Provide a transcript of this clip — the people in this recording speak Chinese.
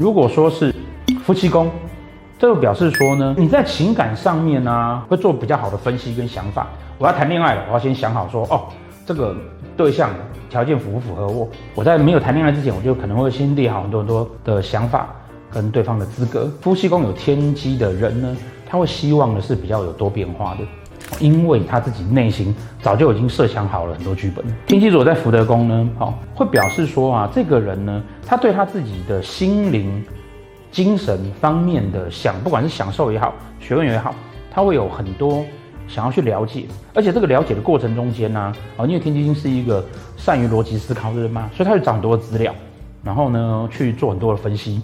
如果说是夫妻宫，这就表示说呢，你在情感上面呢、啊，会做比较好的分析跟想法。我要谈恋爱了，我要先想好说，哦，这个对象条件符不符合我？我在没有谈恋爱之前，我就可能会先列好很多很多的想法跟对方的资格。夫妻宫有天机的人呢，他会希望的是比较有多变化的。因为他自己内心早就已经设想好了很多剧本。天机座在福德宫呢，好，会表示说啊，这个人呢，他对他自己的心灵、精神方面的享，不管是享受也好，学问也好，他会有很多想要去了解。而且这个了解的过程中间呢，啊，因为天机星是一个善于逻辑思考的人嘛，所以他会找很多资料，然后呢，去做很多的分析。